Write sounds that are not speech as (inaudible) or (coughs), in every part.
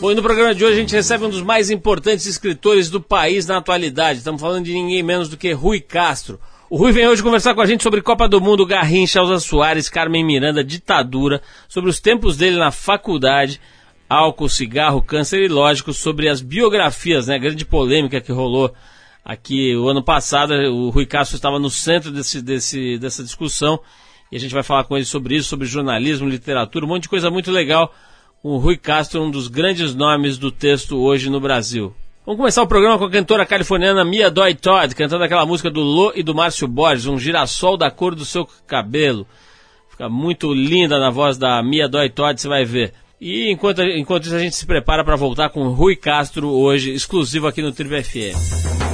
Bom, e no programa de hoje a gente recebe um dos mais importantes escritores do país na atualidade. Estamos falando de ninguém menos do que Rui Castro. O Rui vem hoje conversar com a gente sobre Copa do Mundo, Garrincha, Elza Soares, Carmen Miranda, ditadura, sobre os tempos dele na faculdade, álcool, cigarro, câncer e, lógico, sobre as biografias, né? A grande polêmica que rolou aqui o ano passado. O Rui Castro estava no centro desse, desse, dessa discussão e a gente vai falar com ele sobre isso, sobre jornalismo, literatura, um monte de coisa muito legal o Rui Castro, um dos grandes nomes do texto hoje no Brasil. Vamos começar o programa com a cantora californiana Mia Doi Todd, cantando aquela música do Lô e do Márcio Borges, um girassol da cor do seu cabelo. Fica muito linda na voz da Mia Doi Todd, você vai ver. E enquanto, enquanto isso a gente se prepara para voltar com Rui Castro hoje, exclusivo aqui no Tribo FM.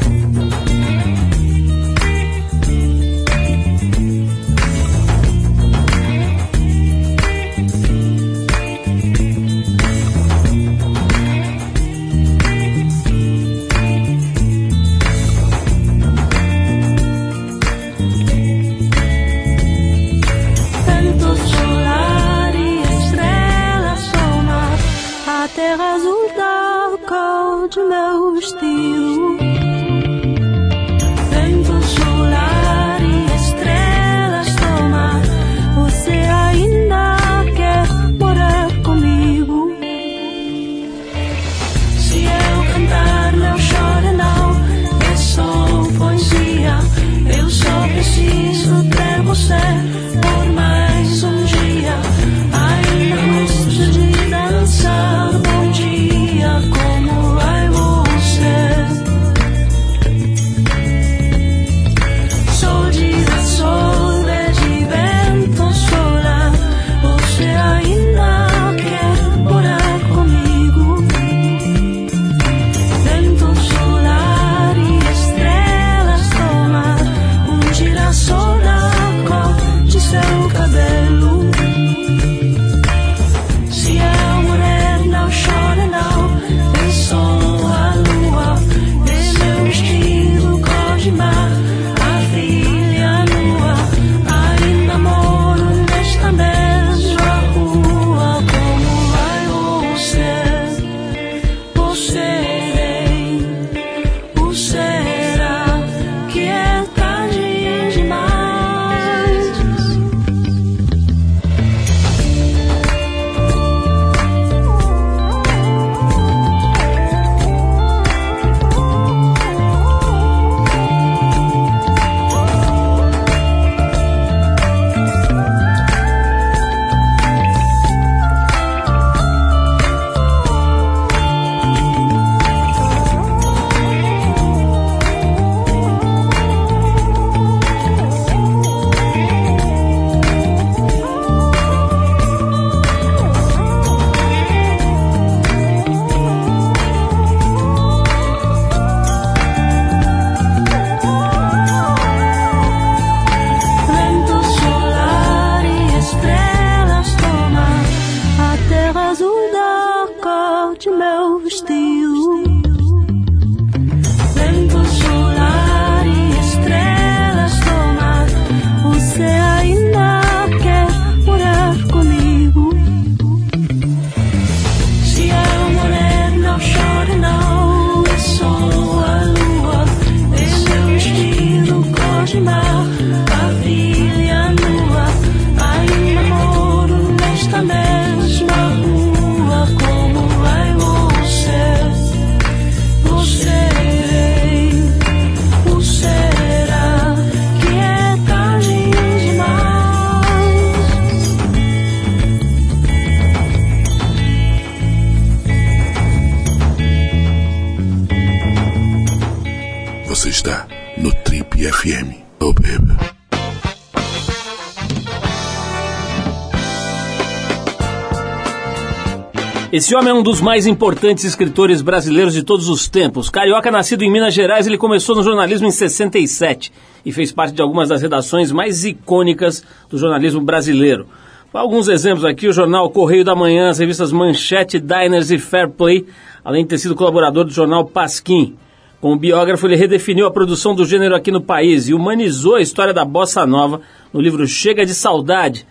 Esse homem é um dos mais importantes escritores brasileiros de todos os tempos. Carioca, nascido em Minas Gerais, ele começou no jornalismo em 67 e fez parte de algumas das redações mais icônicas do jornalismo brasileiro. Alguns exemplos aqui: o jornal Correio da Manhã, as revistas Manchete, Diners e Fair Play, além de ter sido colaborador do jornal Pasquim. Como biógrafo, ele redefiniu a produção do gênero aqui no país e humanizou a história da bossa nova no livro Chega de Saudade,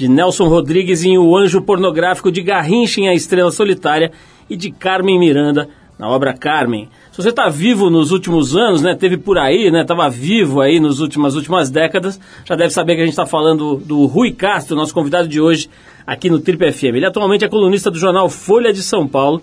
de Nelson Rodrigues em O Anjo Pornográfico de Garrincha em A Estrela Solitária e de Carmen Miranda na obra Carmen. Se você está vivo nos últimos anos, né, teve por aí, né, estava vivo aí nos últimas últimas décadas, já deve saber que a gente está falando do Rui Castro, nosso convidado de hoje aqui no Trip FM. Ele atualmente é colunista do jornal Folha de São Paulo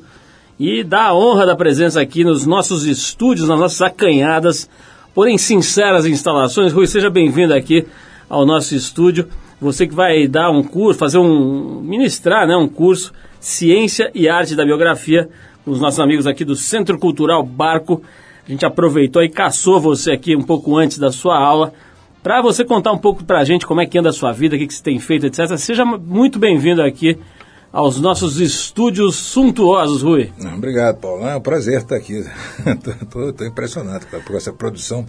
e dá a honra da presença aqui nos nossos estúdios, nas nossas acanhadas, porém sinceras instalações. Rui, seja bem-vindo aqui ao nosso estúdio. Você que vai dar um curso, fazer um ministrar, né, um curso Ciência e Arte da Biografia os nossos amigos aqui do Centro Cultural Barco. A gente aproveitou e caçou você aqui um pouco antes da sua aula para você contar um pouco para a gente como é que anda a sua vida, o que, que você tem feito, etc. Seja muito bem-vindo aqui aos nossos estúdios suntuosos, Rui. Obrigado, Paulo. É um prazer estar aqui. (laughs) Estou impressionado com essa produção.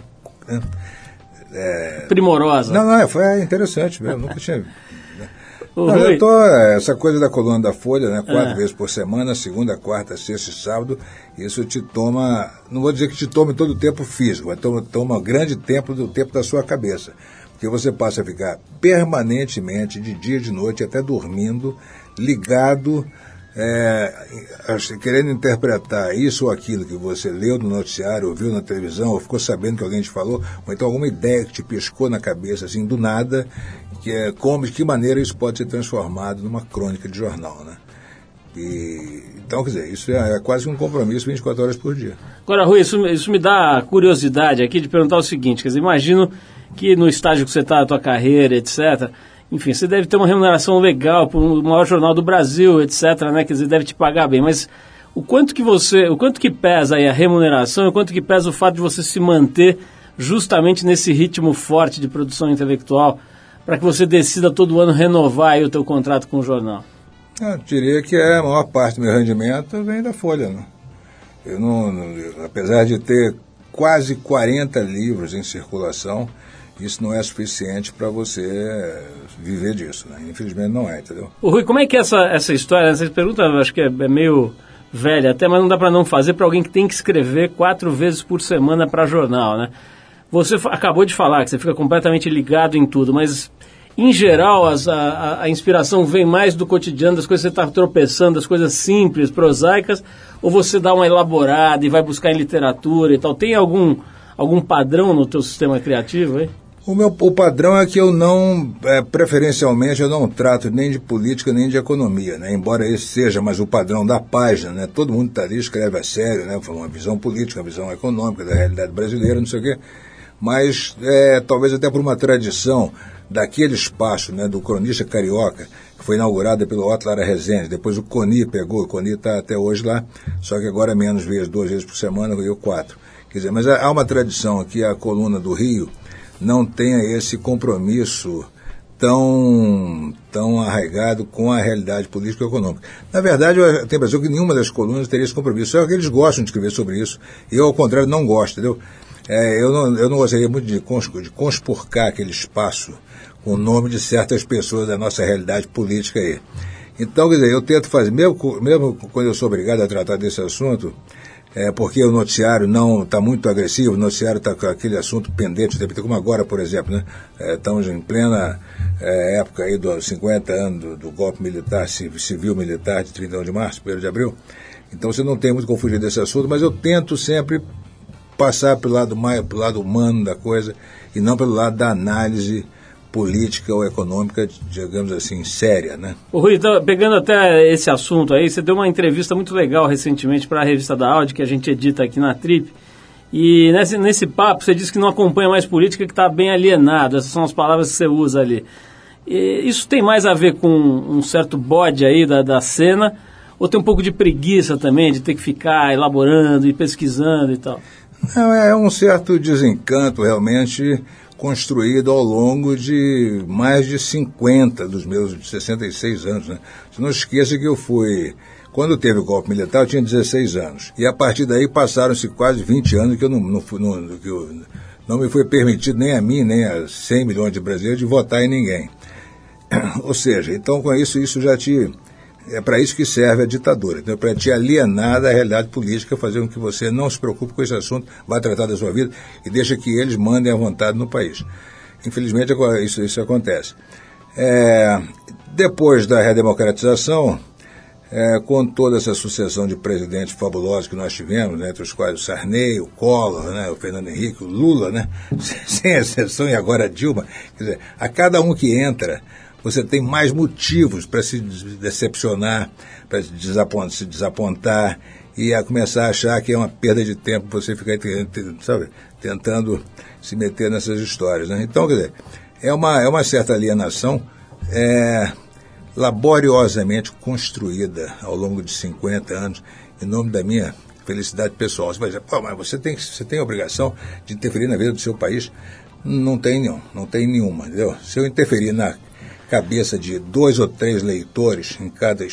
Né? É... Primorosa. Não, não, é, foi interessante mesmo. Nunca tinha (laughs) não, eu tô, é, essa coisa da coluna da Folha, né? Quatro é. vezes por semana, segunda, quarta, sexta e sábado, isso te toma, não vou dizer que te tome todo o tempo físico, mas toma, toma grande tempo do tempo da sua cabeça. Porque você passa a ficar permanentemente, de dia e de noite, até dormindo, ligado é, querendo interpretar isso ou aquilo que você leu no noticiário, ouviu na televisão, ou ficou sabendo que alguém te falou, ou então alguma ideia que te piscou na cabeça, assim, do nada, que é como, de que maneira isso pode ser transformado numa crônica de jornal, né? E, então, quer dizer, isso é, é, quase um compromisso 24 horas por dia. Agora, Rui, isso, isso me dá curiosidade aqui de perguntar o seguinte, quer dizer, imagino que no estágio que você está, a tua carreira, etc., enfim, você deve ter uma remuneração legal para o maior jornal do Brasil, etc., né? Quer dizer, deve te pagar bem, mas o quanto que você, o quanto que pesa aí a remuneração, o quanto que pesa o fato de você se manter justamente nesse ritmo forte de produção intelectual, para que você decida todo ano renovar aí o teu contrato com o jornal? Eu diria que é a maior parte do meu rendimento vem da Folha, né? Eu não, não apesar de ter quase 40 livros em circulação, isso não é suficiente para você viver disso. Né? Infelizmente não é, entendeu? O Rui, como é que é essa, essa história? Essa pergunta acho que é, é meio velha até, mas não dá para não fazer para alguém que tem que escrever quatro vezes por semana para jornal, né? Você acabou de falar que você fica completamente ligado em tudo, mas em geral as, a, a, inspiração vem mais do cotidiano, das coisas que você está tropeçando, das coisas simples, prosaicas, ou você dá uma elaborada e vai buscar em literatura e tal? Tem algum, algum padrão no teu sistema criativo aí? O meu o padrão é que eu não, é, preferencialmente, eu não trato nem de política nem de economia, né? embora esse seja mais o padrão da página, né? todo mundo está ali, escreve a sério, né? uma visão política, uma visão econômica da realidade brasileira, não sei o quê, mas é, talvez até por uma tradição daquele espaço né, do cronista carioca, que foi inaugurada pelo Otto Lara Rezende, depois o Coni pegou, o Coni está até hoje lá, só que agora menos vezes, duas vezes por semana, eu quatro. Quer dizer, mas há uma tradição aqui, a coluna do Rio, não tenha esse compromisso tão, tão arraigado com a realidade política e econômica. Na verdade, eu tenho a impressão que nenhuma das colunas teria esse compromisso. Só que eles gostam de escrever sobre isso. Eu, ao contrário, não gosto, entendeu? É, eu, não, eu não gostaria muito de, cons, de conspurcar aquele espaço com o nome de certas pessoas da nossa realidade política aí. Então, quer dizer, eu tento fazer, mesmo, mesmo quando eu sou obrigado a tratar desse assunto, é, porque o noticiário não está muito agressivo, o noticiário está com aquele assunto pendente, como agora, por exemplo, né? É, estamos em plena é, época aí dos 50 anos do, do golpe militar, civil-militar de 31 de março, 1 de abril. Então você não tem muito como fugir desse assunto, mas eu tento sempre passar pelo lado pelo lado humano da coisa e não pelo lado da análise política ou econômica, digamos assim, séria, né? O Rui, então, pegando até esse assunto aí, você deu uma entrevista muito legal recentemente para a revista da Audi, que a gente edita aqui na Trip, e nesse, nesse papo você disse que não acompanha mais política, que está bem alienado, essas são as palavras que você usa ali. E isso tem mais a ver com um certo bode aí da, da cena, ou tem um pouco de preguiça também, de ter que ficar elaborando e pesquisando e tal? Não, é um certo desencanto realmente construído ao longo de mais de 50 dos meus 66 anos. Né? Você não esqueça que eu fui. Quando teve o golpe militar, eu tinha 16 anos. E a partir daí passaram-se quase 20 anos que eu não, não, não, que eu, não me foi permitido nem a mim, nem a 100 milhões de brasileiros de votar em ninguém. (clears throat) Ou seja, então com isso, isso já te é para isso que serve a ditadura, então, para te alienar da realidade política, fazer com que você não se preocupe com esse assunto, vá tratar da sua vida e deixa que eles mandem à vontade no país. Infelizmente, isso, isso acontece. É, depois da redemocratização, é, com toda essa sucessão de presidentes fabulosos que nós tivemos, né, entre os quais o Sarney, o Collor, né, o Fernando Henrique, o Lula, né, (laughs) sem exceção, e agora a Dilma. Quer dizer, a cada um que entra, você tem mais motivos para se decepcionar, para se desapontar, se desapontar e a começar a achar que é uma perda de tempo você ficar sabe, tentando se meter nessas histórias. Né? Então, quer dizer, é uma, é uma certa alienação. É, laboriosamente construída ao longo de 50 anos, em nome da minha felicidade pessoal. Você vai dizer, pô, mas você tem, você tem a obrigação de interferir na vida do seu país? Não tem não, não tem nenhuma, entendeu? Se eu interferir na cabeça de dois ou três leitores em cada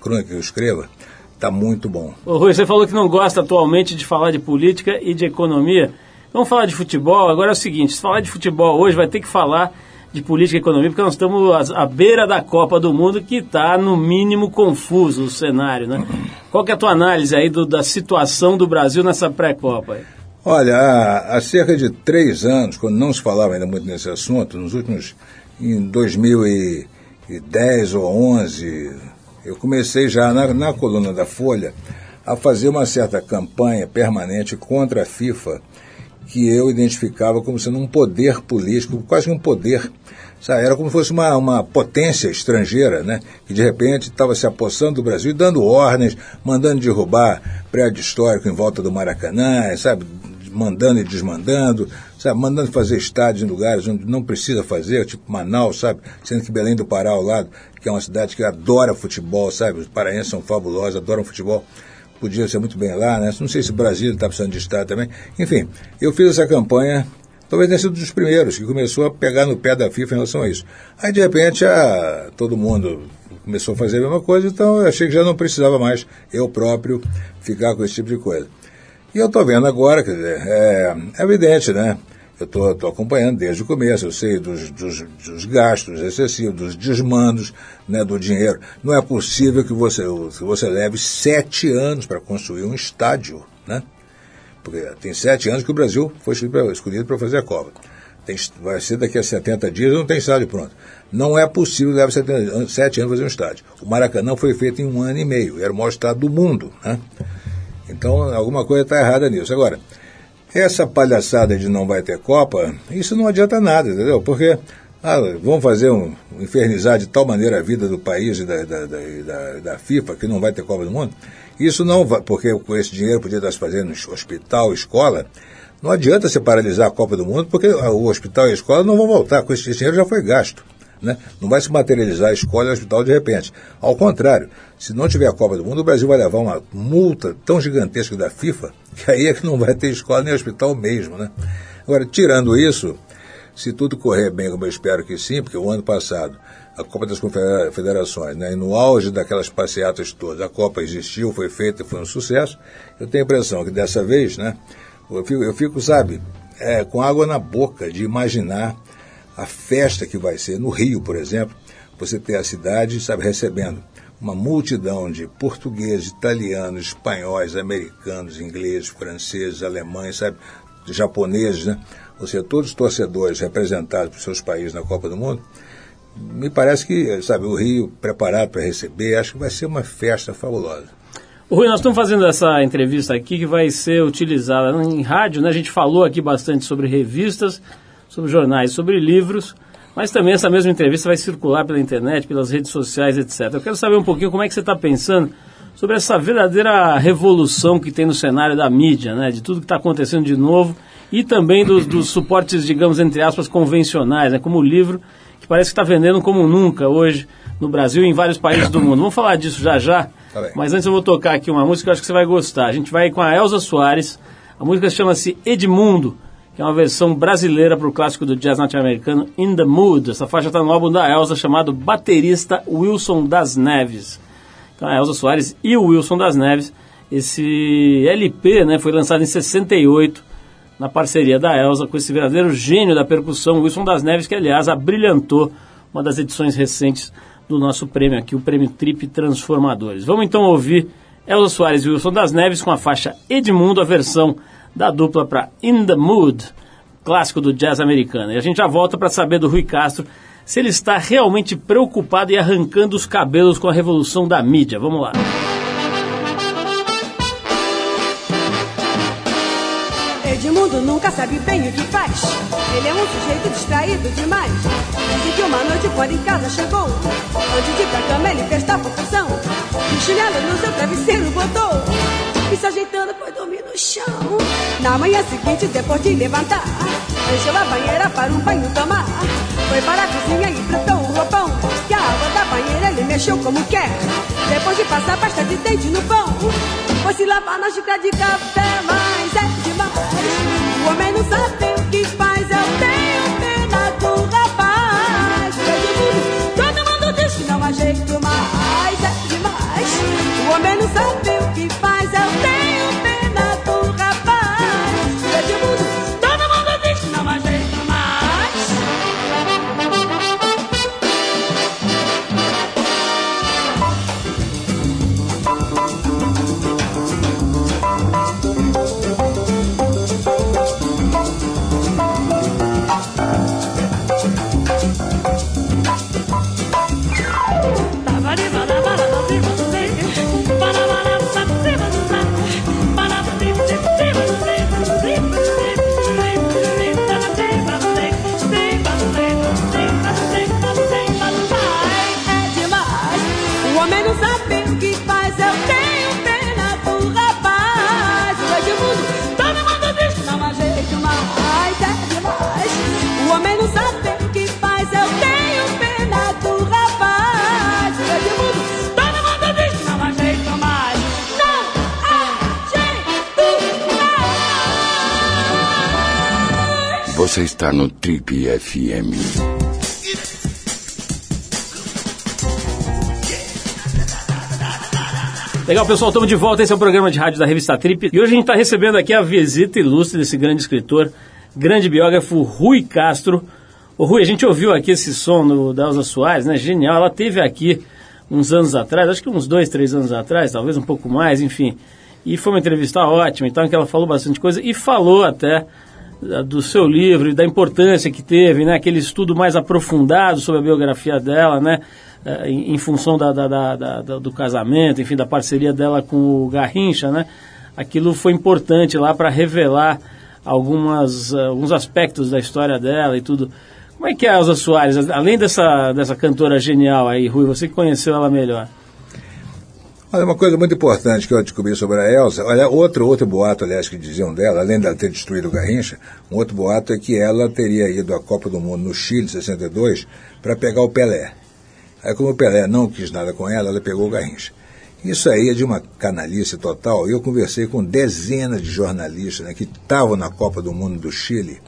crônica que eu escreva, está muito bom. Ô Rui, você falou que não gosta atualmente de falar de política e de economia. Vamos falar de futebol? Agora é o seguinte, se falar de futebol hoje vai ter que falar de política e economia, porque nós estamos à, beira da Copa do Mundo, que está, no mínimo, confuso o cenário, né? Qual que é a tua análise aí do, da situação do Brasil nessa pré-Copa? Olha, há, há, cerca de três anos, quando não se falava ainda muito nesse assunto, nos últimos, em 2010 ou 11, eu comecei já na, na coluna da Folha a fazer uma certa campanha permanente contra a FIFA, que eu identificava como sendo um poder político, quase um poder Sabe, era como se fosse uma, uma potência estrangeira, né? Que de repente estava se apossando do Brasil dando ordens, mandando derrubar prédio histórico em volta do Maracanã, sabe? Mandando e desmandando, sabe? Mandando fazer estádios em lugares onde não precisa fazer, tipo Manaus, sabe? Sendo que Belém do Pará ao lado, que é uma cidade que adora futebol, sabe? Os paraenses são fabulosos, adoram futebol podia ser muito bem lá, né? Não sei se o Brasil está precisando de Estado também. Enfim, eu fiz essa campanha talvez tenha sido um dos primeiros que começou a pegar no pé da FIFA em relação a isso. Aí, de repente, a, todo mundo começou a fazer a mesma coisa, então eu achei que já não precisava mais eu próprio ficar com esse tipo de coisa. E eu estou vendo agora, quer dizer, é, é evidente, né? Eu estou acompanhando desde o começo, eu sei dos, dos, dos, gastos excessivos, dos desmandos né, do dinheiro. Não é possível que você, que você leve sete anos para construir um estádio, né? Porque tem sete anos que o Brasil foi escolhido para fazer a Copa. Tem, vai ser daqui a 70 dias, não tem estádio pronto. Não é possível levar sete anos fazer um estádio. O Maracanã foi feito em um ano e meio, era o maior estádio do mundo. Né? Então, alguma coisa está errada nisso. Agora, essa palhaçada de não vai ter Copa, isso não adianta nada, entendeu? Porque ah, fazer um, infernizar de tal maneira a vida do país e da, da, da, da FIFA que não vai ter Copa do Mundo. Isso não vai, porque com esse dinheiro podia estar se fazendo hospital, escola. Não adianta se paralisar a Copa do Mundo, porque o hospital e a escola não vão voltar, com esse dinheiro já foi gasto. Né? Não vai se materializar a escola e o hospital de repente. Ao contrário, se não tiver a Copa do Mundo, o Brasil vai levar uma multa tão gigantesca da FIFA, que aí é que não vai ter escola nem hospital mesmo. Né? Agora, tirando isso, se tudo correr bem, como eu espero que sim, porque o ano passado a Copa das Confederações, né? E no auge daquelas passeatas todas, a Copa existiu, foi feita, foi um sucesso. Eu tenho a impressão que dessa vez, né? Eu fico, eu fico sabe, é, com água na boca de imaginar a festa que vai ser no Rio, por exemplo. Você ter a cidade, sabe, recebendo uma multidão de portugueses, italianos, espanhóis, americanos, ingleses, franceses, alemães, sabe, japoneses, né? Ou seja, todos os torcedores representados por seus países na Copa do Mundo me parece que, sabe, o Rio preparado para receber, acho que vai ser uma festa fabulosa. Rui, nós estamos fazendo essa entrevista aqui que vai ser utilizada em rádio, né? A gente falou aqui bastante sobre revistas, sobre jornais, sobre livros, mas também essa mesma entrevista vai circular pela internet, pelas redes sociais, etc. Eu quero saber um pouquinho como é que você está pensando sobre essa verdadeira revolução que tem no cenário da mídia, né? De tudo que está acontecendo de novo e também dos, dos suportes, digamos, entre aspas, convencionais, né? Como o livro que parece que está vendendo como nunca hoje no Brasil e em vários países do mundo. Vamos falar disso já já, tá mas antes eu vou tocar aqui uma música que eu acho que você vai gostar. A gente vai com a Elza Soares, a música chama-se Edmundo, que é uma versão brasileira para o clássico do jazz norte-americano In the Mood. Essa faixa está no álbum da Elza chamado Baterista Wilson das Neves. Então a Elza Soares e o Wilson das Neves. Esse LP né, foi lançado em 68 na parceria da Elsa com esse verdadeiro gênio da percussão, Wilson das Neves, que aliás abrilhantou uma das edições recentes do nosso prêmio aqui, o prêmio Trip Transformadores. Vamos então ouvir Elza Soares e Wilson das Neves com a faixa Edmundo, a versão da dupla para In the Mood, clássico do jazz americano. E a gente já volta para saber do Rui Castro se ele está realmente preocupado e arrancando os cabelos com a revolução da mídia. Vamos lá. Edmundo nunca sabe bem o que faz. Ele é um sujeito distraído demais. Dizem que uma noite quando em casa chegou, antes de ir pra cama ele fez tal confusão. O chinelo no seu travesseiro botou e se ajeitando foi dormir no chão. Na manhã seguinte, depois de levantar, encheu a banheira para um banho tomar. Foi para a cozinha e fritou o roupão. Que a água da banheira ele mexeu como quer. Depois de passar pasta de dente no pão, foi se lavar na xícara de café. Mas é demais. O homem não sabe Você está no Trip FM. Legal, pessoal, estamos de volta. Esse é o programa de rádio da revista Trip. E hoje a gente está recebendo aqui a visita ilustre desse grande escritor, grande biógrafo Rui Castro. Ô Rui, a gente ouviu aqui esse som no, da Soares, né? Genial. Ela teve aqui uns anos atrás, acho que uns dois, três anos atrás, talvez um pouco mais, enfim. E foi uma entrevista ótima, então, que ela falou bastante coisa e falou até do seu livro e da importância que teve, né? Aquele estudo mais aprofundado sobre a biografia dela, né? eh, Em, função da, da- da- do casamento, enfim, da parceria dela com o Garrincha, né? Aquilo foi importante lá para revelar algumas, eh, alguns aspectos da história dela e tudo. Como é que é a Elza Soares? Além dessa, dessa cantora genial aí, Rui, você conheceu ela melhor. Olha, uma coisa muito importante que eu descobri sobre a Elsa, olha, outro, outro boato, aliás, que diziam dela, além dela ter destruído o Garrincha, um outro boato é que ela teria ido à Copa do Mundo no Chile, em 62, para pegar o Pelé. Aí, como o Pelé não quis nada com ela, ela pegou o Garrincha. Isso aí é de uma canalice total. Eu conversei com dezenas de jornalistas né, que estavam na Copa do Mundo do Chile,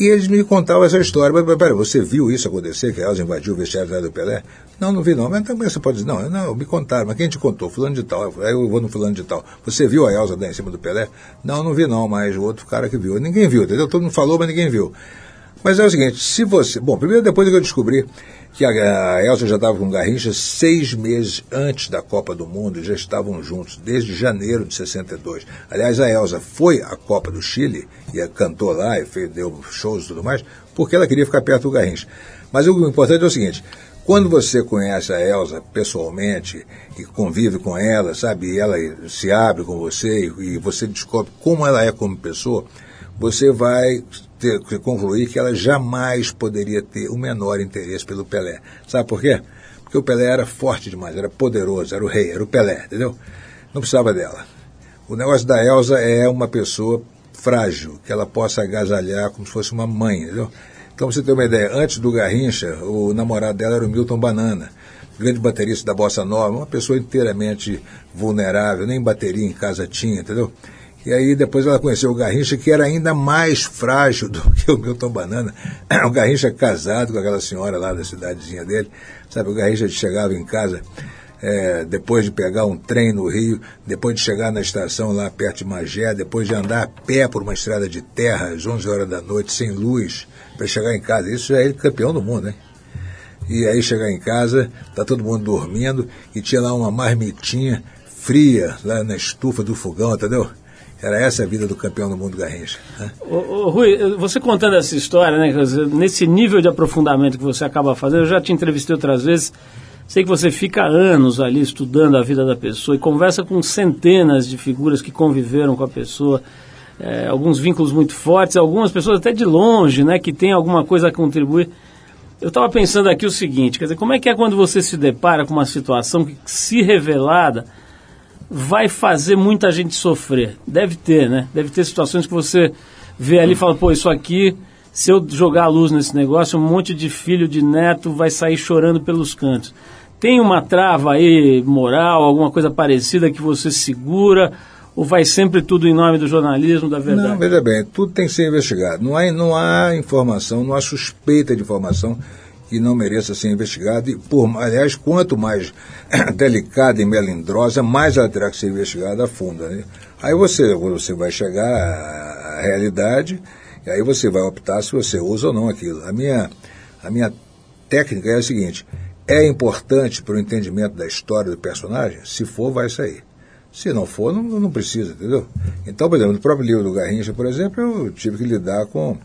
e eles me contavam essa história. Mas, mas, pera, você viu isso acontecer, que a Elza invadiu o vestiário do Pelé? Não, não vi não. Mas também você pode dizer, não, não, me contaram. Mas quem te contou? Fulano de tal. Aí eu vou no fulano de tal. Você viu a Elza dar em cima do Pelé? Não, não vi não, mas o outro cara que viu. Ninguém viu, entendeu? Todo mundo falou, mas ninguém viu. Mas é o seguinte, se você... Bom, primeiro depois que eu descobri que a, a Elza já estava com Garrincha seis meses antes da Copa do Mundo, já estavam juntos, desde janeiro de 62. Aliás, a Elza foi à Copa do Chile, e cantou lá, e fez, deu shows e tudo mais, porque ela queria ficar perto do Garrincha. Mas o importante é o seguinte, quando você conhece a Elza pessoalmente e convive com ela, sabe, e ela se abre com você e você descobre como ela é como pessoa, você vai ter, que concluir que ela jamais poderia ter o menor interesse pelo Pelé. Sabe por quê? Porque o Pelé era forte demais, era poderoso, era o rei, era o Pelé, entendeu? Não precisava dela. O negócio da Elsa é uma pessoa frágil, que ela possa agasalhar como se fosse uma mãe, entendeu? Então, você ter uma ideia, antes do Garrincha, o namorado dela era o Milton Banana, grande baterista da Bossa Nova, uma pessoa inteiramente vulnerável, nem bateria em casa tinha, entendeu? E aí depois ela conheceu o Garrincha, que era ainda mais frágil (laughs) do que o Milton Banana. (clears throat) O Garrincha casado com aquela senhora lá da cidadezinha dele. Sabe, o Garrincha chegava em casa é, depois de pegar um trem no Rio, depois de chegar na estação lá perto de Magé, depois de andar a pé por uma estrada de terra às 11 horas da noite, sem luz, para chegar em casa. Isso já é ele campeão do mundo, hein? E aí chegar em casa, tá todo mundo dormindo e tinha lá uma marmitinha fria lá na estufa do fogão, entendeu? Era essa a vida do campeão do mundo Garrincha. Né? Ô, ô, Rui, você contando essa história, né, nesse nível de aprofundamento que você acaba fazendo, eu já te entrevistei outras vezes, sei que você fica anos ali estudando a vida da pessoa e conversa com centenas de figuras que conviveram com a pessoa, é, alguns vínculos muito fortes, algumas pessoas até de longe, né, que tem alguma coisa a contribuir. Eu estava pensando aqui o seguinte, quer dizer, como é que é quando você se depara com uma situação que, se revelada, vai fazer muita gente sofrer? Deve ter, né? Deve ter situações que você vê ali e fala, pô, isso aqui, se eu jogar a luz nesse negócio, um monte de filho, de neto vai sair chorando pelos cantos. Tem uma trava aí moral, alguma coisa parecida que você segura? Ou vai sempre tudo em nome do jornalismo, da verdade? Não, veja bem, tudo tem que ser investigado. Não há, não há informação, não há suspeita de informação que não mereça ser investigada. Por, aliás, quanto mais (coughs) delicada e melindrosa, mais ela terá que ser investigada a fundo. Né? Aí você, você vai chegar à, à realidade e aí você vai optar se você usa ou não aquilo. A minha, a minha técnica é a seguinte: é importante para o entendimento da história do personagem? Se for, vai sair. Se não for, não, não precisa, entendeu? Então, por exemplo, no próprio livro do Garrincha, por exemplo, eu tive que lidar com,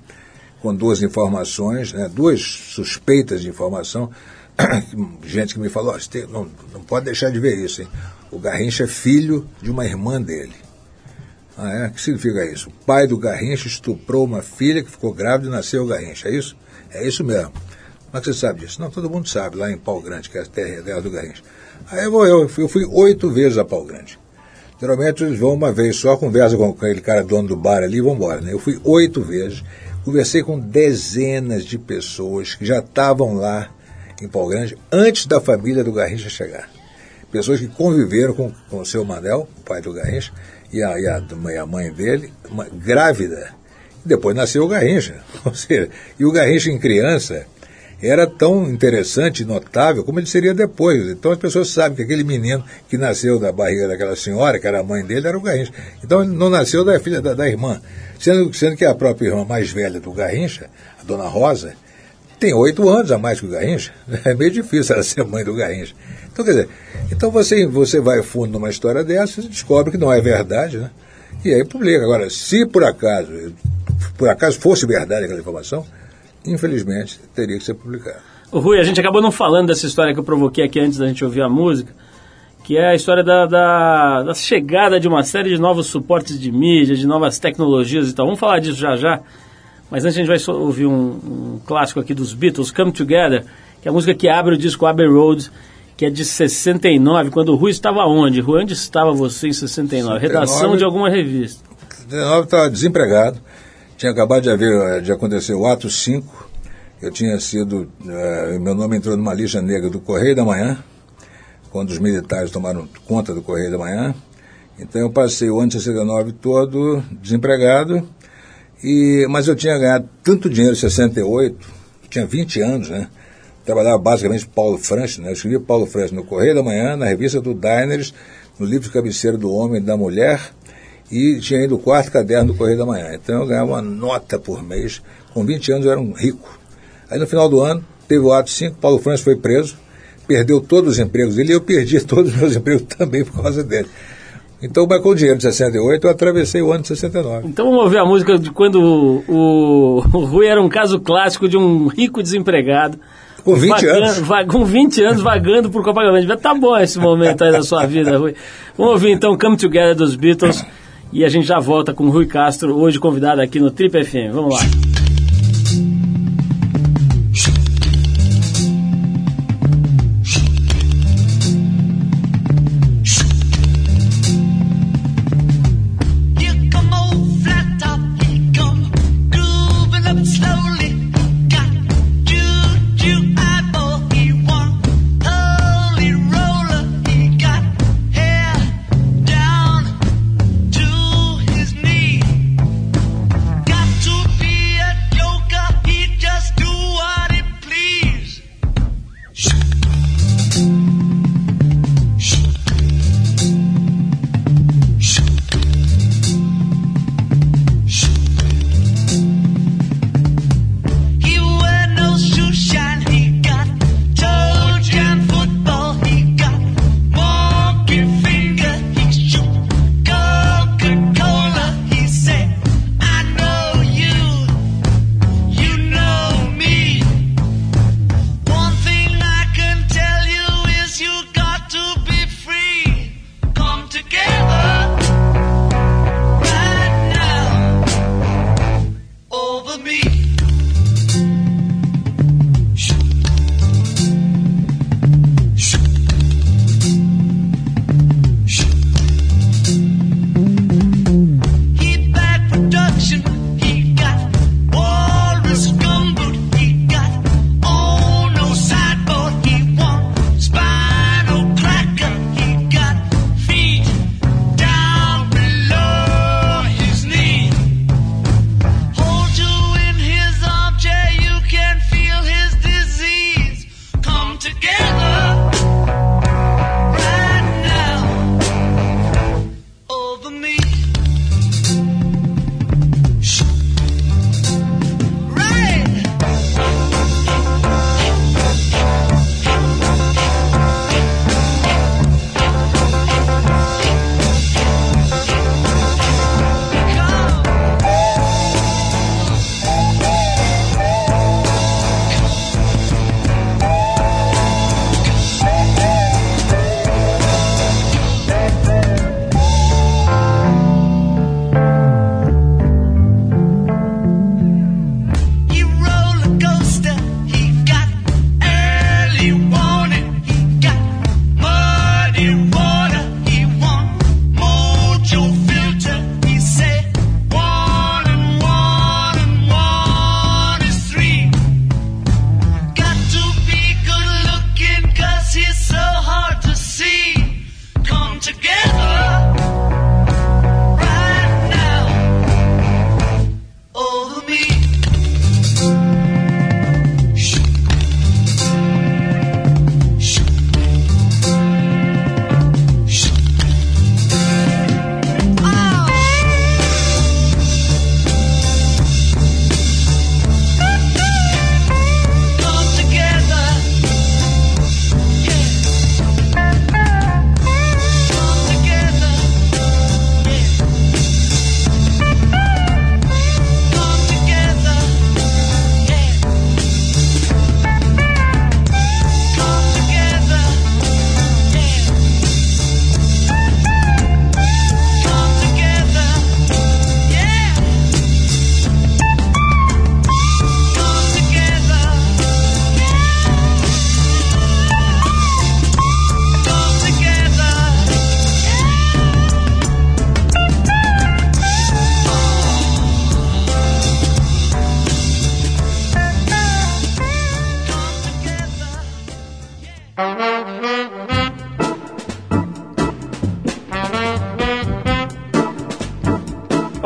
com duas informações, né, duas suspeitas de informação. (coughs) Gente que me falou, oh, não, não pode deixar de ver isso, hein? O Garrincha é filho de uma irmã dele. Ah, é? O que significa isso? O pai do Garrincha estuprou uma filha que ficou grávida e nasceu o Garrincha, é isso? É isso mesmo. Como é que você sabe disso? Não, todo mundo sabe, lá em Pau Grande, que é a terra do Garrincha. Aí eu, eu, eu fui oito vezes a Pau Grande. Geralmente eles vão uma vez só, conversa com aquele cara dono do bar ali e vão embora. Né? Eu fui oito vezes, conversei com dezenas de pessoas que já estavam lá em Pau Grande antes da família do Garrincha chegar. Pessoas que conviveram com, com o seu Manel, o pai do Garrincha, e a, e a, e a mãe dele, uma, grávida. Depois nasceu o Garrincha. (laughs) Ou seja, e o Garrincha em criança era tão interessante notável como ele seria depois. Então as pessoas sabem que aquele menino que nasceu da barriga daquela senhora, que era a mãe dele, era o Garrincha. Então ele não nasceu da filha da, da irmã. Sendo, sendo que a própria irmã mais velha do Garrincha, a dona Rosa, tem oito anos a mais que o Garrincha. (laughs) É meio difícil ela ser mãe do Garrincha. Então, quer dizer, então você, você vai fundo numa história dessa e descobre que não é verdade, né? E aí publica. Agora, se por acaso, por acaso fosse verdade aquela informação, infelizmente, teria que ser publicado. O Rui, a gente acabou não falando dessa história que eu provoquei aqui antes da gente ouvir a música, que é a história da, da, da chegada de uma série de novos suportes de mídia, de novas tecnologias e tal. Vamos falar disso já já. Mas antes a gente vai ouvir um, um, clássico aqui dos Beatles, Come Together, que é a música que abre o disco Abbey Road, que é de 69, quando o Rui estava onde? Rui, onde estava você em 69? 69 Redação de alguma revista. 69 estava desempregado, tinha acabado de, haver, de acontecer o ato 5, eu tinha sido, uh, meu nome entrou numa lista negra do Correio da Manhã, quando os militares tomaram conta do Correio da Manhã, então eu passei o ano de 69 todo desempregado, e, mas eu tinha ganhado tanto dinheiro em 68, tinha 20 anos, né? Trabalhava basicamente Paulo Franchi, né? Eu escrevia Paulo Franchi no Correio da Manhã, na revista do Diners, no livro de cabeceira do Homem e da Mulher, e tinha ainda o quarto caderno do Correio da Manhã. Então eu ganhava uma nota por mês. Com 20 anos eu era um rico. Aí no final do ano, teve o ato 5, Paulo França foi preso, perdeu todos os empregos dele e eu perdi (laughs) todos os meus empregos também por causa dele. Então, mas com o dinheiro de 68, eu atravessei o ano de 69. Então vamos ouvir a música de quando o, o, o Rui era um caso clássico de um rico desempregado. Com 20 vagando, anos. Va, com 20 anos vagando por Copacabana. Tá bom esse momento aí da sua vida, Rui. Vamos ouvir então Come Together dos Beatles. E a gente já volta com o Rui Castro, hoje convidado aqui no Trip FM. Vamos lá.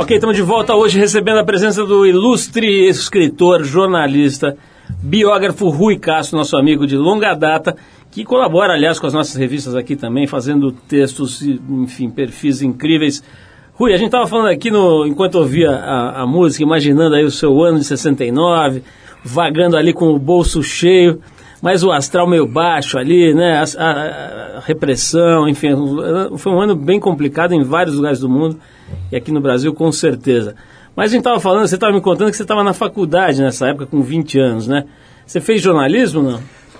Ok, estamos de volta hoje recebendo a presença do ilustre escritor, jornalista, biógrafo Rui Castro, nosso amigo de longa data, que colabora, aliás, com as nossas revistas aqui também, fazendo textos, enfim, perfis incríveis. Rui, a gente estava falando aqui no, enquanto ouvia a, a música, imaginando aí o seu ano de 69, vagando ali com o bolso cheio, mas o astral meio baixo ali, né? A, a, a, repressão, enfim, foi um ano bem complicado em vários lugares do mundo e aqui no Brasil com certeza. Mas a gente estava falando, você estava me contando que você estava na faculdade nessa época com 20 anos, né? Você fez jornalismo, não?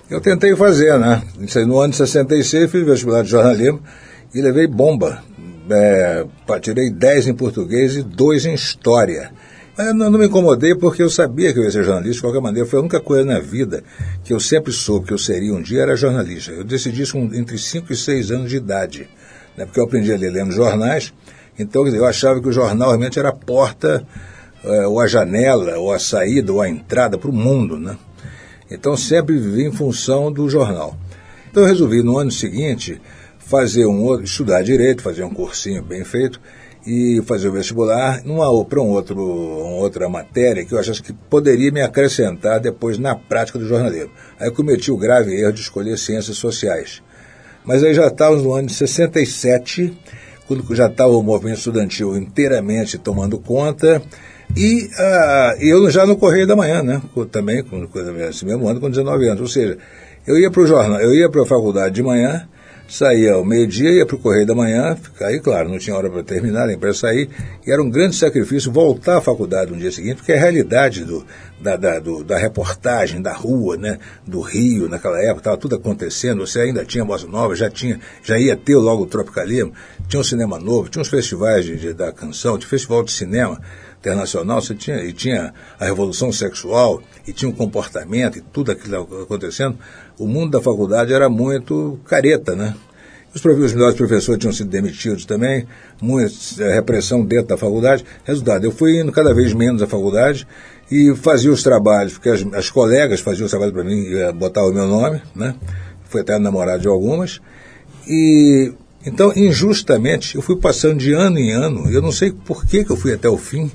Eu tentei fazer, né? No ano de 66 fiz vestibular de jornalismo e levei bomba. É, tirei 10 em português e 2 em história. Eu não, não, me incomodei porque eu sabia que eu ia ser jornalista, de qualquer maneira. Foi a única coisa na vida que eu sempre soube que eu seria um dia, era jornalista. Eu decidi isso entre 5 e 6 anos de idade, né? porque eu aprendi a ler lendo jornais. Então, dizer, eu achava que o jornal realmente era a porta, é, ou a janela, ou a saída, ou a entrada para o mundo. Né? Então, sempre vivi em função do jornal. Então, eu resolvi, no ano seguinte, fazer um outro, estudar direito, fazer um cursinho bem feito e fazer o vestibular para um outro, uma outra matéria que eu achasse que poderia me acrescentar depois na prática do jornalismo. Aí eu cometi o grave erro de escolher ciências sociais. Mas aí já estávamos no ano de 67, quando já estava o movimento estudantil inteiramente tomando conta, e uh, eu já no Correio da Manhã, né? Também, com, esse mesmo ano, com 19 anos. Ou seja, eu ia para o jornal, eu ia para a faculdade de manhã, saía ao meio-dia, ia para o Correio da Manhã, aí, claro, não tinha hora para terminar, nem para sair, e era um grande sacrifício voltar à faculdade no dia seguinte, porque a realidade do, da, da, do, da reportagem, da rua, né, do Rio, naquela época, estava tudo acontecendo, você ainda tinha Bossa Nova, já, tinha, já ia ter logo o Tropicalismo, tinha um cinema novo, tinha uns festivais de, de da canção, tinha festival de cinema internacional, você tinha, e tinha a revolução sexual, e tinha um comportamento, e tudo aquilo acontecendo, o mundo da faculdade era muito careta, né? Os, os melhores professores tinham sido demitidos também, muita eh, repressão dentro da faculdade. Resultado, eu fui indo cada vez menos à faculdade e fazia os trabalhos, porque as, as colegas faziam os trabalhos para mim, botavam o meu nome, né? Fui até namorado de algumas. E então, injustamente, eu fui passando de ano em ano, eu não sei por que, que eu fui até o fim,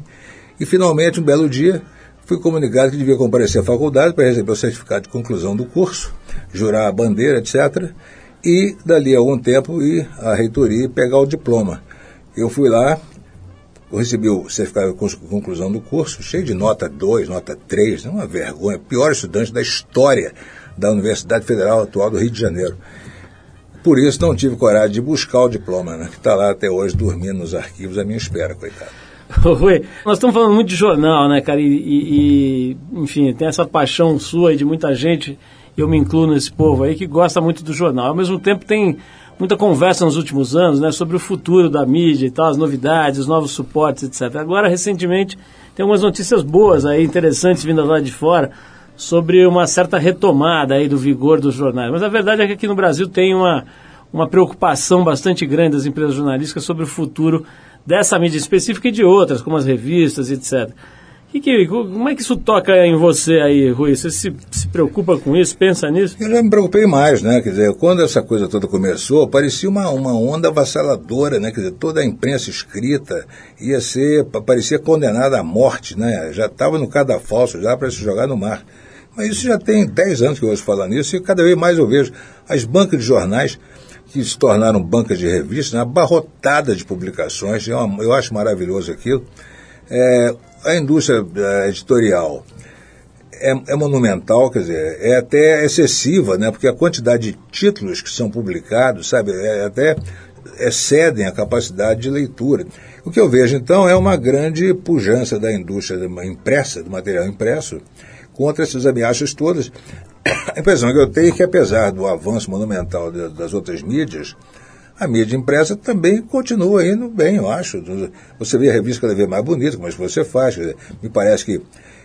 e finalmente, um belo dia, fui comunicado que devia comparecer à faculdade para receber o certificado de conclusão do curso, jurar a bandeira, etc. E, dali a algum tempo, ir à reitoria e pegar o diploma. Eu fui lá, eu recebi o certificado de conclusão do curso, cheio de nota 2, nota 3, uma vergonha, pior estudante da história da Universidade Federal atual do Rio de Janeiro. Por isso não tive coragem de buscar o diploma, né, que está lá até hoje dormindo nos arquivos à minha espera, coitado. (laughs) Rui, nós estamos falando muito de jornal, né, cara? E, e, enfim, tem essa paixão sua e de muita gente, eu me incluo nesse povo aí, que gosta muito do jornal. Ao mesmo tempo, tem muita conversa nos últimos anos, né, sobre o futuro da mídia e tal, as novidades, os novos suportes, etc. Agora, recentemente, tem algumas notícias boas aí, interessantes vindo lá de fora, sobre uma certa retomada aí do vigor dos jornais. Mas a verdade é que aqui no Brasil tem uma, uma preocupação bastante grande das empresas jornalísticas sobre o futuro dessa mídia específica e de outras, como as revistas, etc. Que, que, como é que isso toca em você aí, Rui? Você se, se preocupa com isso, pensa nisso? Eu já me preocupei mais, né? Quer dizer, quando essa coisa toda começou, parecia uma, uma onda avassaladora, né? Quer dizer, toda a imprensa escrita ia ser, parecia condenada à morte, né? Já estava no cadafalso, já para se jogar no mar. Mas isso já tem 10 anos que eu ouço falar nisso e cada vez mais eu vejo as bancas de jornais que se tornaram bancas de revistas, né, abarrotada de publicações, eu, é eu acho maravilhoso aquilo. É, a indústria é, editorial é, é, monumental, quer dizer, é até excessiva, né, porque a quantidade de títulos que são publicados, sabe, é, até excedem a capacidade de leitura. O que eu vejo, então, é uma grande pujança da indústria impressa, do material impresso, contra essas ameaças todas, (coughs) a impressão que eu tenho é que, apesar do avanço monumental das outras mídias, a mídia impressa também continua indo bem, eu acho. Você vê a revista cada vez mais bonita, como você faz. Me parece que,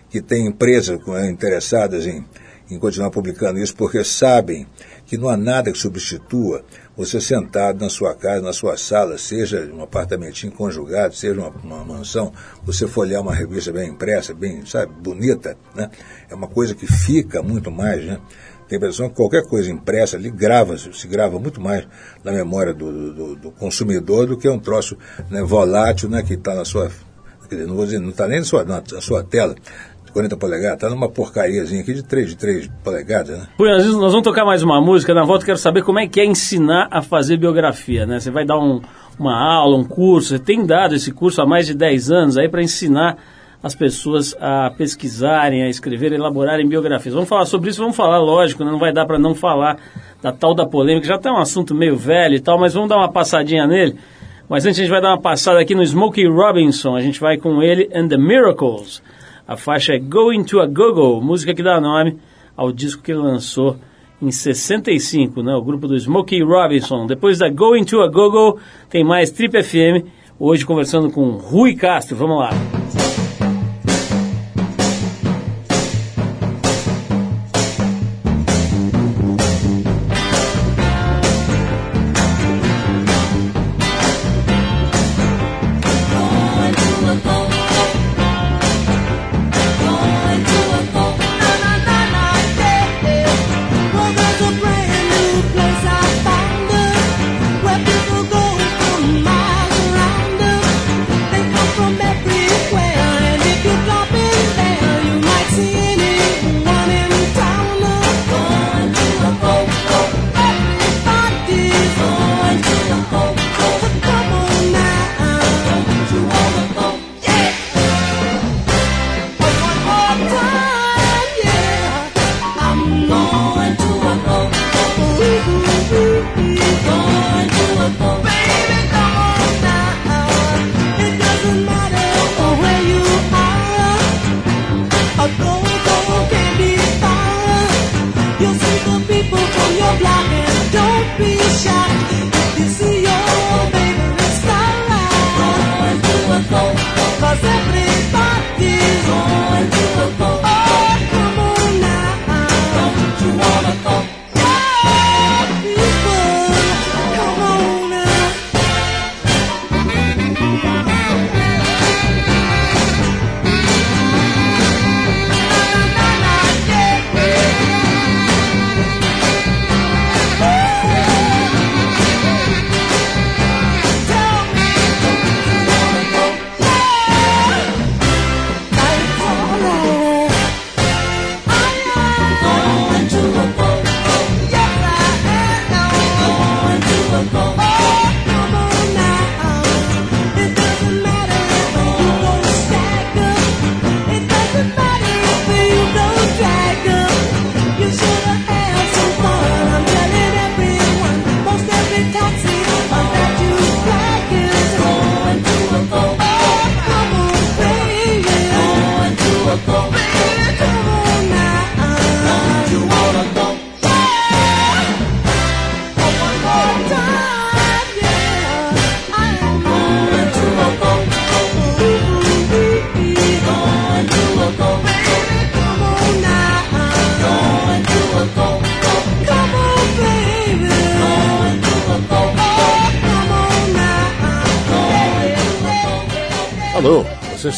que tem empresas interessadas em, em continuar publicando isso porque sabem que não há nada que substitua você sentado na sua casa, na sua sala, seja um apartamentinho conjugado, seja uma, uma mansão, você folhear uma revista bem impressa, bem, sabe, bonita, né? É uma coisa que fica muito mais, né? Tem a impressão que qualquer coisa impressa ali grava, se grava muito mais na memória do, do, do consumidor do que um troço né, volátil né, que está na sua não vou dizer, não está nem na sua, na sua tela, 40 polegadas, está numa porcariazinha aqui de 3 de 3 polegadas, né? Vezes nós vamos tocar mais uma música, na volta quero saber como é que é ensinar a fazer biografia, né? Você vai dar um, uma aula, um curso, você tem dado esse curso há mais de 10 anos aí para ensinar as pessoas a pesquisarem, a escrever, a elaborarem biografias. Vamos falar sobre isso, vamos falar, lógico, né? não vai dar para não falar da tal da polêmica, já está um assunto meio velho e tal, mas vamos dar uma passadinha nele. Mas antes a gente vai dar uma passada aqui no Smokey Robinson, a gente vai com ele and the Miracles. A faixa é Going to a Go-Go, música que dá nome ao disco que ele lançou em 65, né? o grupo do Smokey Robinson. Depois da Going to a Go-Go, tem mais Trip FM, hoje conversando com Rui Castro. Vamos lá.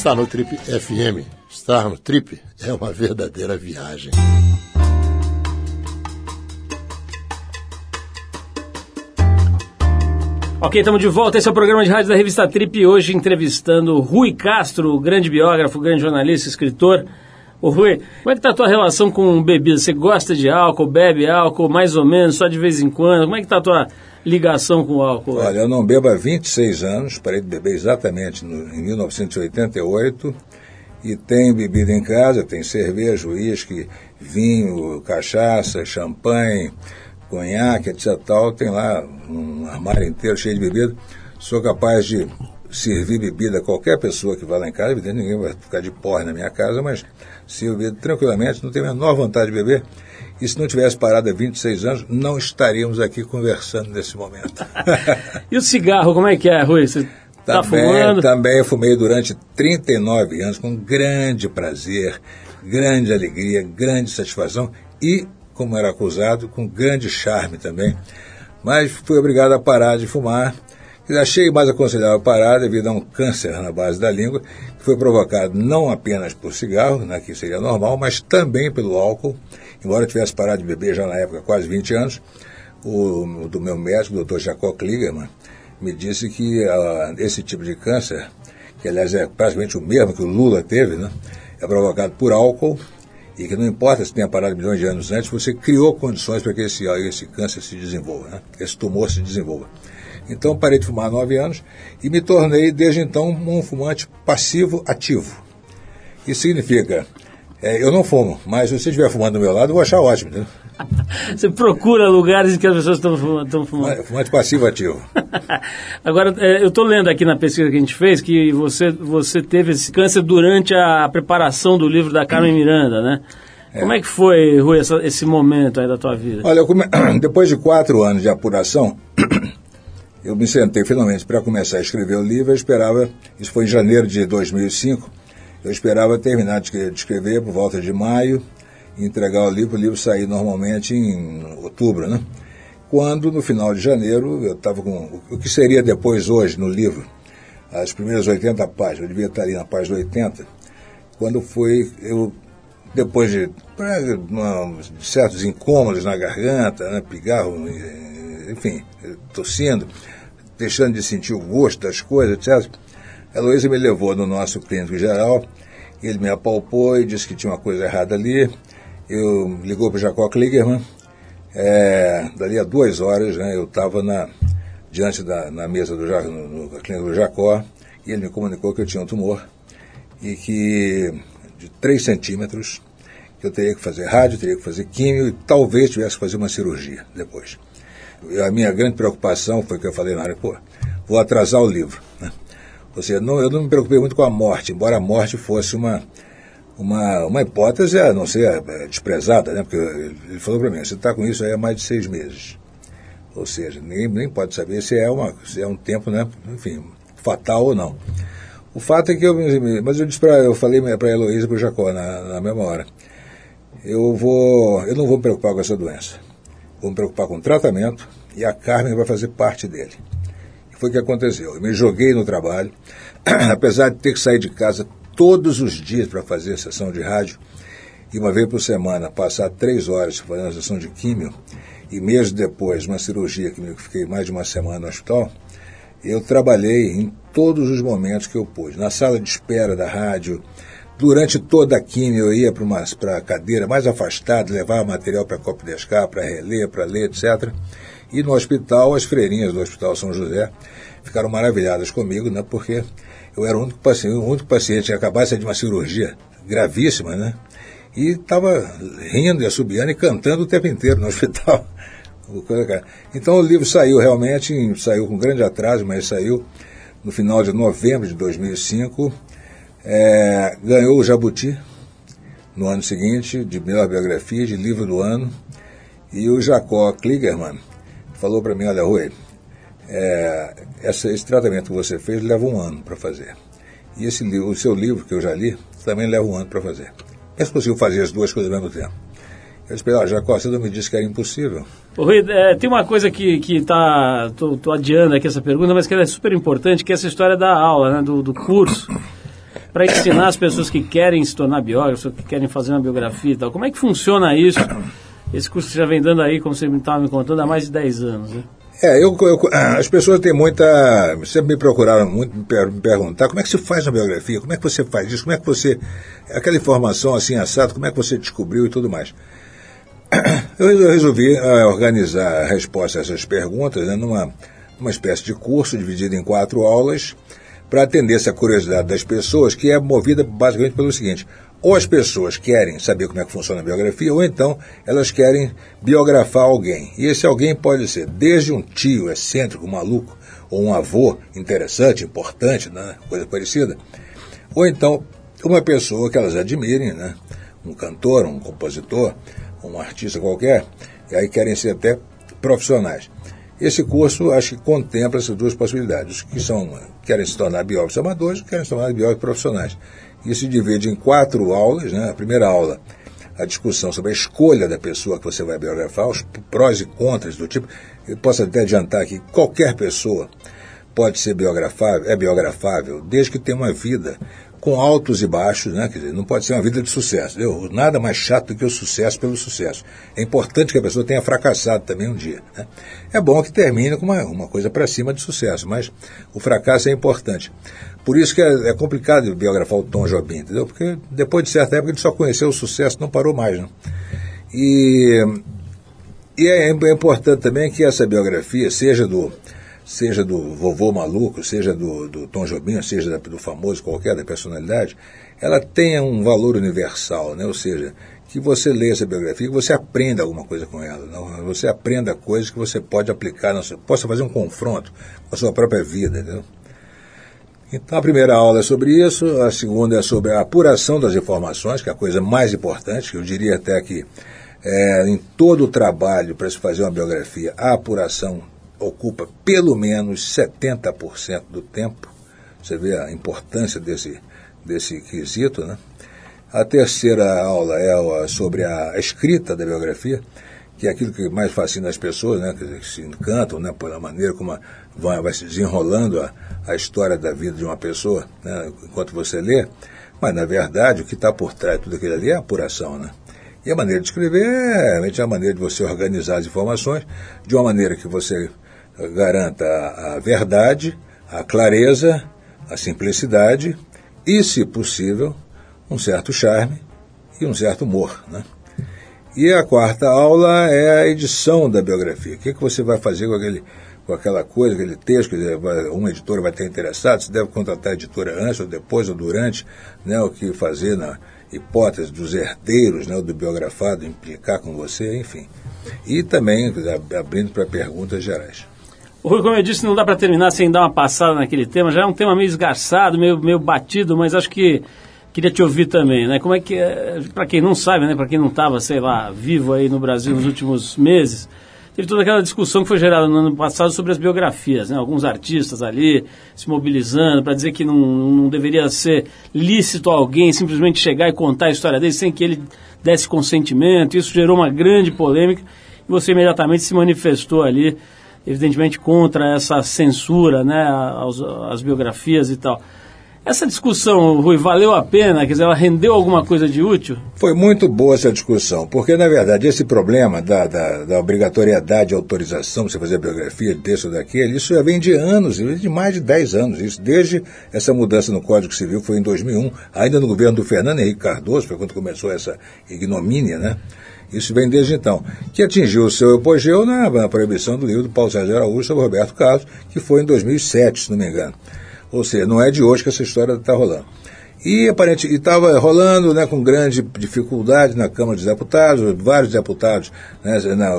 Está no Trip FM. Estar no Trip é uma verdadeira viagem. Ok, estamos de volta. Esse é o programa de rádio da revista Trip. Hoje entrevistando Rui Castro, grande biógrafo, grande jornalista, escritor. Ô Rui, como é que tá a tua relação com bebida? Você gosta de álcool, bebe álcool, mais ou menos, só de vez em quando? Como é que tá a tua ligação com o álcool? Olha, eu não bebo há 26 anos, parei de beber exatamente no, em 1988 e tenho bebida em casa, tem cerveja, uísque, vinho, cachaça, champanhe, conhaque, etc. Tal. Tem lá um armário inteiro cheio de bebida. Sou capaz de servir bebida a qualquer pessoa que vá lá em casa. Ninguém vai ficar de porra na minha casa, mas sirvo tranquilamente, não tenho a menor vontade de beber. E se não tivesse parado há 26 anos, não estaríamos aqui conversando nesse momento. (laughs) e o cigarro, como é que é, Rui? Você está fumando? Também fumei durante 39 anos, com grande prazer, grande alegria, grande satisfação e, como era acusado, com grande charme também. Mas fui obrigado a parar de fumar. Achei mais aconselhável parar devido a um câncer na base da língua, que foi provocado não apenas por cigarro, né, que seria normal, mas também pelo álcool embora eu tivesse parado de beber já na época, quase 20 anos, o do meu médico, o Dr. Jacó Kligerman, me disse que uh, esse tipo de câncer, que aliás é praticamente o mesmo que o Lula teve, né? é provocado por álcool e que não importa se tenha parado milhões de anos antes, você criou condições para que esse, esse câncer se desenvolva, né? esse tumor se desenvolva. Então parei de fumar há nove anos e me tornei, desde então, um fumante passivo ativo. Isso significa, é, eu não fumo, mas se você estiver fumando do meu lado, eu vou achar ótimo. Entendeu? (laughs) Você procura lugares em que as pessoas estão fumando. fumando. Fumante passivo ativo. (laughs) Agora, é, eu estou lendo aqui na pesquisa que a gente fez que você, você teve esse câncer durante a preparação do livro da Carmen Miranda, né? É. Como é que foi, Rui, essa, esse momento aí da tua vida? Olha, come... (clears throat) depois de quatro anos de apuração, (clears throat) eu me sentei finalmente para começar a escrever o livro. Eu esperava, isso foi em janeiro de 2005, eu esperava terminar de escrever por volta de maio entregar o livro, o livro sair normalmente em outubro, né? Quando, no final de janeiro, eu estava com o que seria depois hoje no livro, as primeiras 80 páginas, eu devia estar ali na página 80, quando foi, eu, depois de, de certos incômodos na garganta, né, pigarro, enfim, tossindo, deixando de sentir o gosto das coisas, etc., Heloísa me levou no nosso clínico geral, ele me apalpou e disse que tinha uma coisa errada ali. Eu ligou para o Jacó Kligerman. É, dali a duas horas, né, eu estava na, diante da na mesa do no, no clínica do Jacó e ele me comunicou que eu tinha um tumor e que de 3 centímetros que eu teria que fazer rádio, teria que fazer químio e talvez tivesse que fazer uma cirurgia depois. A minha grande preocupação foi que eu falei na hora, pô, vou atrasar o livro. Né? Ou seja, não, eu não me preocupei muito com a morte, embora a morte fosse uma, uma, uma hipótese a não ser é, desprezada, né? porque ele falou para mim, você está com isso aí há mais de seis meses. Ou seja, nem, nem pode saber se é, uma, se é um tempo, né? enfim, fatal ou não. O fato é que eu, mas eu disse para eu falei para a Heloísa e para o Jacó na, na mesma hora, eu vou, eu não vou me preocupar com essa doença. Vou me preocupar com o tratamento e a Carmen vai fazer parte dele. Foi o que aconteceu. Eu me joguei no trabalho, (clears throat) apesar de ter que sair de casa todos os dias para fazer a sessão de rádio, e uma vez por semana passar três horas fazendo a sessão de químio, e mesmo depois uma cirurgia que me fiquei mais de uma semana no hospital, eu trabalhei em todos os momentos que eu pude. Na sala de espera da rádio, durante toda a químio eu ia para a cadeira mais afastada, levava material para copo de para reler, para ler, etc. E no hospital, as freirinhas do Hospital São José ficaram maravilhadas comigo, né? Porque eu era o único paciente, o único paciente acabasse de uma cirurgia gravíssima, né? E estava rindo e assobiando e cantando o tempo inteiro no (laughs) hospital. Então o livro saiu realmente, saiu com grande atraso, mas saiu no final de novembro de 2005. É, ganhou o Jabuti no ano seguinte, de melhor biografia, de livro do ano. E o Jacó Kligerman falou para mim, olha, Rui, é, esse tratamento que você fez leva um ano para fazer. E esse o seu livro, que eu já li, também leva um ano para fazer. É possível fazer as duas coisas ao mesmo tempo. Eu disse, ah, Jacó, você não me disse que era impossível. Ô, Rui, é, tem uma coisa que, que tá, tô, tô, adiando aqui essa pergunta, mas que é super importante, que é essa história da aula, né, do, do curso, para ensinar as pessoas que querem se tornar biógrafos, que querem fazer uma biografia e tal. Como é que funciona isso? Esse curso já vem dando aí, como você estava me contando, há mais de 10 anos, né? É, eu, eu, as pessoas têm muita. Sempre me procuraram muito me, per, me, perguntar como é que se faz uma biografia, como é que você faz isso, como é que você. Aquela informação assim assado, como é que você descobriu e tudo mais. Eu resolvi uh, organizar a resposta a essas perguntas né, numa uma espécie de curso dividido em quatro aulas para atender essa curiosidade das pessoas, que é movida basicamente pelo seguinte: ou as pessoas querem saber como é que funciona a biografia, ou então elas querem biografar alguém. E esse alguém pode ser desde um tio excêntrico, maluco, ou um avô interessante, importante, né? coisa parecida, ou então uma pessoa que elas admirem, né? um cantor, um compositor, um artista qualquer, e aí querem ser até profissionais. Esse curso acho que contempla essas duas possibilidades, que são querem se tornar biógrafos amadores, querem se tornar biógrafos profissionais. Isso se divide em quatro aulas. Né? A primeira aula, a discussão sobre a escolha da pessoa que você vai biografar, os prós e contras do tipo. Eu posso até adiantar que qualquer pessoa pode ser biografável, é biografável, desde que tenha uma vida com altos e baixos, né? Quer dizer, não pode ser uma vida de sucesso. Nada mais chato do que o sucesso pelo sucesso. É importante que a pessoa tenha fracassado também um dia. Né? É bom que termine com uma, uma coisa para cima de sucesso, mas o fracasso é importante. Por isso que é, é, complicado biografar o Tom Jobim, entendeu? Porque depois de certa época ele só conheceu o sucesso, não parou mais. Né? E, e é, é importante também que essa biografia seja do seja do vovô maluco, seja do, do Tom Jobim, seja do famoso qualquer da personalidade, ela tenha um valor universal, né? ou seja, que você lê essa biografia, que você aprenda alguma coisa com ela, não? você aprenda coisas que você pode aplicar, não, possa fazer um confronto com a sua própria vida. Entendeu? Então a primeira aula é sobre isso, a segunda é sobre a apuração das informações, que é a coisa mais importante, que eu diria até que é, em todo o trabalho para se fazer uma biografia, a apuração ocupa pelo menos 70% do tempo. Você vê a importância desse, desse quesito, né? A terceira aula é sobre a escrita da biografia, que é aquilo que mais fascina as pessoas, né? Que se encantam né? pela maneira como vai, vai se desenrolando a, a história da vida de uma pessoa né? enquanto você lê. Mas, na verdade, o que está por trás de tudo aquilo ali é a apuração, né? E a maneira de escrever é realmente a maneira de você organizar as informações de uma maneira que você garanta a verdade, a clareza, a simplicidade e, se possível, um certo charme e um certo humor. Né? E a quarta aula é a edição da biografia. O que, que você vai fazer com, aquele, com aquela coisa, aquele texto? Uma editora vai ter interessado, você deve contratar a editora antes ou depois ou durante, né, o que fazer na hipótese dos herdeiros, né, do biografado implicar com você, enfim. E também abrindo para perguntas gerais. Rui, como eu disse, não dá para terminar sem dar uma passada naquele tema. Já é um tema meio esgarçado, meio, meio batido, mas acho que queria te ouvir também, né? Como é que, é, para quem não sabe, né? Para quem não estava, sei lá, vivo aí no Brasil nos últimos meses, teve toda aquela discussão que foi gerada no ano passado sobre as biografias, né? Alguns artistas ali se mobilizando para dizer que não, não deveria ser lícito alguém simplesmente chegar e contar a história dele sem que ele desse consentimento. Isso gerou uma grande polêmica e você imediatamente se manifestou ali evidentemente contra essa censura, né, aos, às biografias e tal. Essa discussão, Rui, valeu a pena? Quer dizer, ela rendeu alguma coisa de útil? Foi muito boa essa discussão, porque, na verdade, esse problema da, da, da obrigatoriedade de autorização para você fazer biografia desse ou daquele, isso já vem de anos, de mais de 10 anos. Isso desde essa mudança no Código Civil, foi em 2001, ainda no governo do Fernando Henrique Cardoso, foi quando começou essa ignomínia, né? Isso vem desde então. Que atingiu o seu apogeu na, na proibição do livro do Paulo Sérgio Araújo sobre Roberto Carlos, que foi em 2007, se não me engano. Ou seja, não é de hoje que essa história está rolando. E estava rolando né, com grande dificuldade na Câmara dos Deputados, vários deputados, né, na,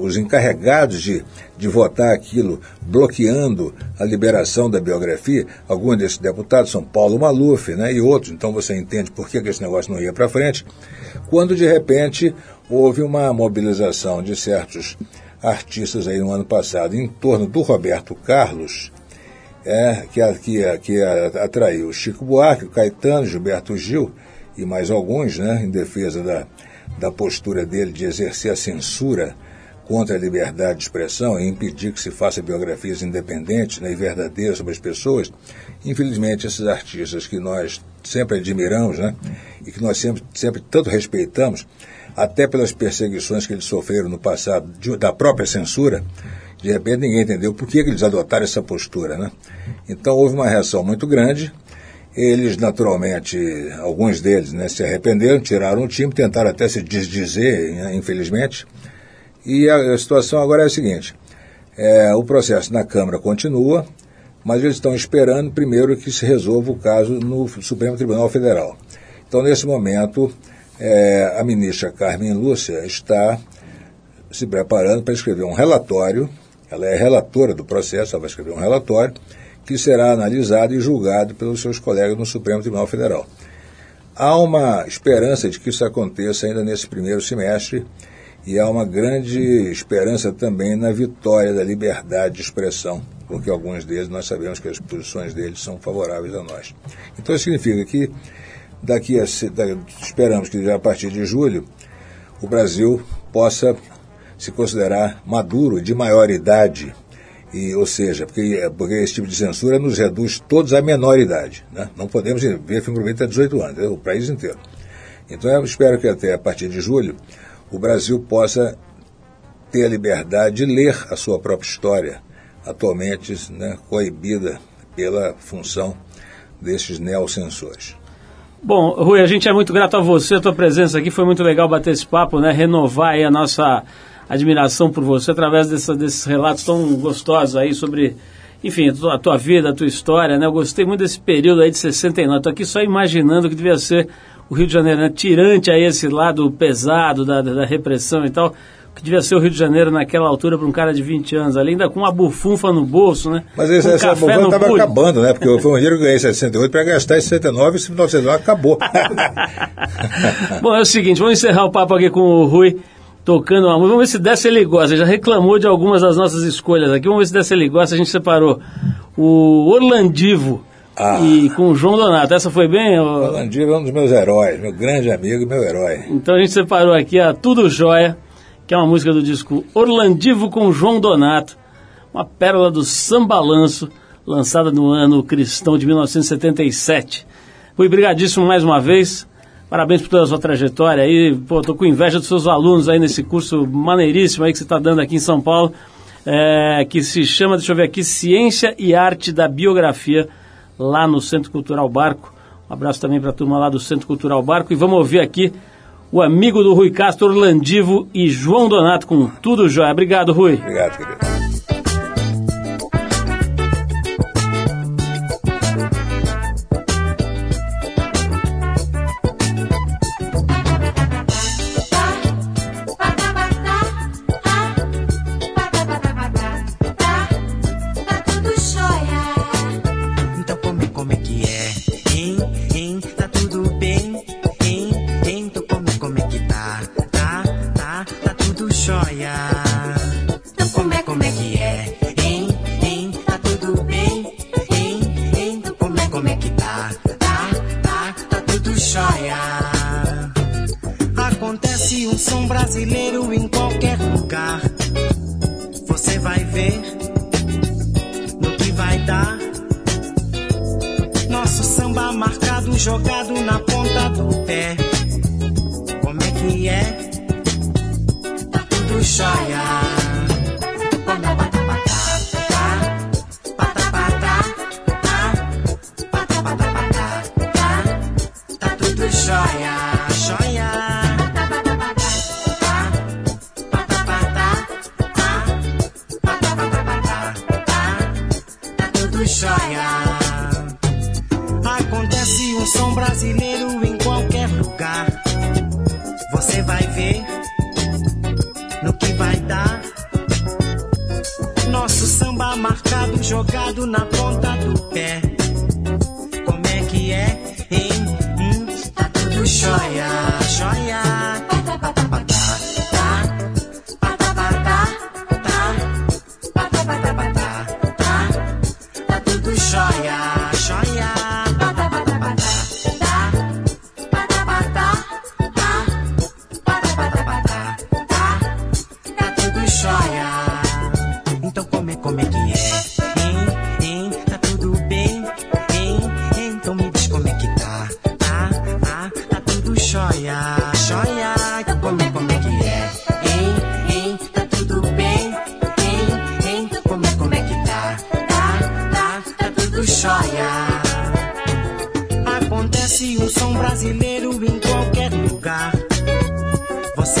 os encarregados de, de votar aquilo, bloqueando a liberação da biografia. Alguns desses deputados são Paulo Maluf né, e outros, então você entende por que, que esse negócio não ia para frente. Quando de repente houve uma mobilização de certos artistas aí no ano passado em torno do Roberto Carlos, é, que, que, que atraiu Chico Buarque, Caetano, Gilberto Gil e mais alguns, né, em defesa da, da postura dele de exercer a censura contra a liberdade de expressão e impedir que se faça biografias independentes né, e verdadeiras sobre as pessoas. Infelizmente, esses artistas que nós sempre admiramos né, e que nós sempre, sempre tanto respeitamos, até pelas perseguições que eles sofreram no passado, de, da própria censura, de repente ninguém entendeu por que, eles adotaram essa postura. Né? Então houve uma reação muito grande. Eles, naturalmente, alguns deles né, se arrependeram, tiraram o time, tentaram até se desdizer, né, infelizmente. E a, a, situação agora é a seguinte: é, o processo na Câmara continua, mas eles estão esperando primeiro que se resolva o caso no Supremo Tribunal Federal. Então, nesse momento, é, a ministra Carmen Lúcia está se preparando para escrever um relatório, ela é relatora do processo, ela vai escrever um relatório, que será analisado e julgado pelos seus colegas no Supremo Tribunal Federal. Há uma esperança de que isso aconteça ainda nesse primeiro semestre e há uma grande esperança também na vitória da liberdade de expressão, porque alguns deles nós sabemos que as posições deles são favoráveis a nós. Então isso significa que daqui a, esperamos que já a partir de julho o Brasil possa se considerar maduro, de maior idade E, ou seja, porque, porque esse tipo de censura nos reduz todos à menor idade. Né? Não podemos ver filme proibido até 18 anos, é o país inteiro. Então eu espero que até a partir de julho o Brasil possa ter a liberdade de ler a sua própria história, atualmente né, coibida pela função desses neocensores. Bom, Rui, a gente é muito grato a você, a tua presença aqui, foi muito legal bater esse papo, né? Renovar aí a nossa admiração por você através dessa, desses relatos tão gostosos aí sobre, enfim, a tua vida, a tua história, né? Eu gostei muito desse período aí de 69. Estou aqui só imaginando que devia ser o Rio de Janeiro, né? Tirante aí esse lado pesado da, da repressão e tal que devia ser o Rio de Janeiro naquela altura para um cara de 20 anos ali, ainda com uma bufunfa no bolso, né? Mas esse, essa bufunfa estava acabando, né? Porque foi um dinheiro que eu ganhei em 68 para gastar em 69 e em 1969 acabou. (laughs) Bom, é o seguinte, vamos encerrar o papo aqui com o Rui tocando uma música. Vamos ver se dessa ele gosta. Ele já reclamou de algumas das nossas escolhas aqui. Vamos ver se dessa ele gosta. A gente separou o Orlandivo ah. e com o João Donato. Essa foi bem? O Orlandivo é um dos meus heróis, meu grande amigo e meu herói. Então a gente separou aqui a Tudo Jóia que é uma música do disco Orlandivo com João Donato, uma pérola do sambalanço, lançada no ano cristão de 1977. Fui brigadíssimo mais uma vez. Parabéns por toda a sua trajetória aí. Pô, tô com inveja dos seus alunos aí nesse curso maneiríssimo aí que você está dando aqui em São Paulo, é, que se chama, deixa eu ver aqui, Ciência e Arte da Biografia, lá no Centro Cultural Barco. Um abraço também para a turma lá do Centro Cultural Barco. E vamos ouvir aqui o amigo do Rui Castro, Orlandivo e João Donato com Tudo Jóia. Obrigado, Rui. Obrigado, querido. no que vai dar. Nosso samba marcado, jogado na ponta do pé. Isso,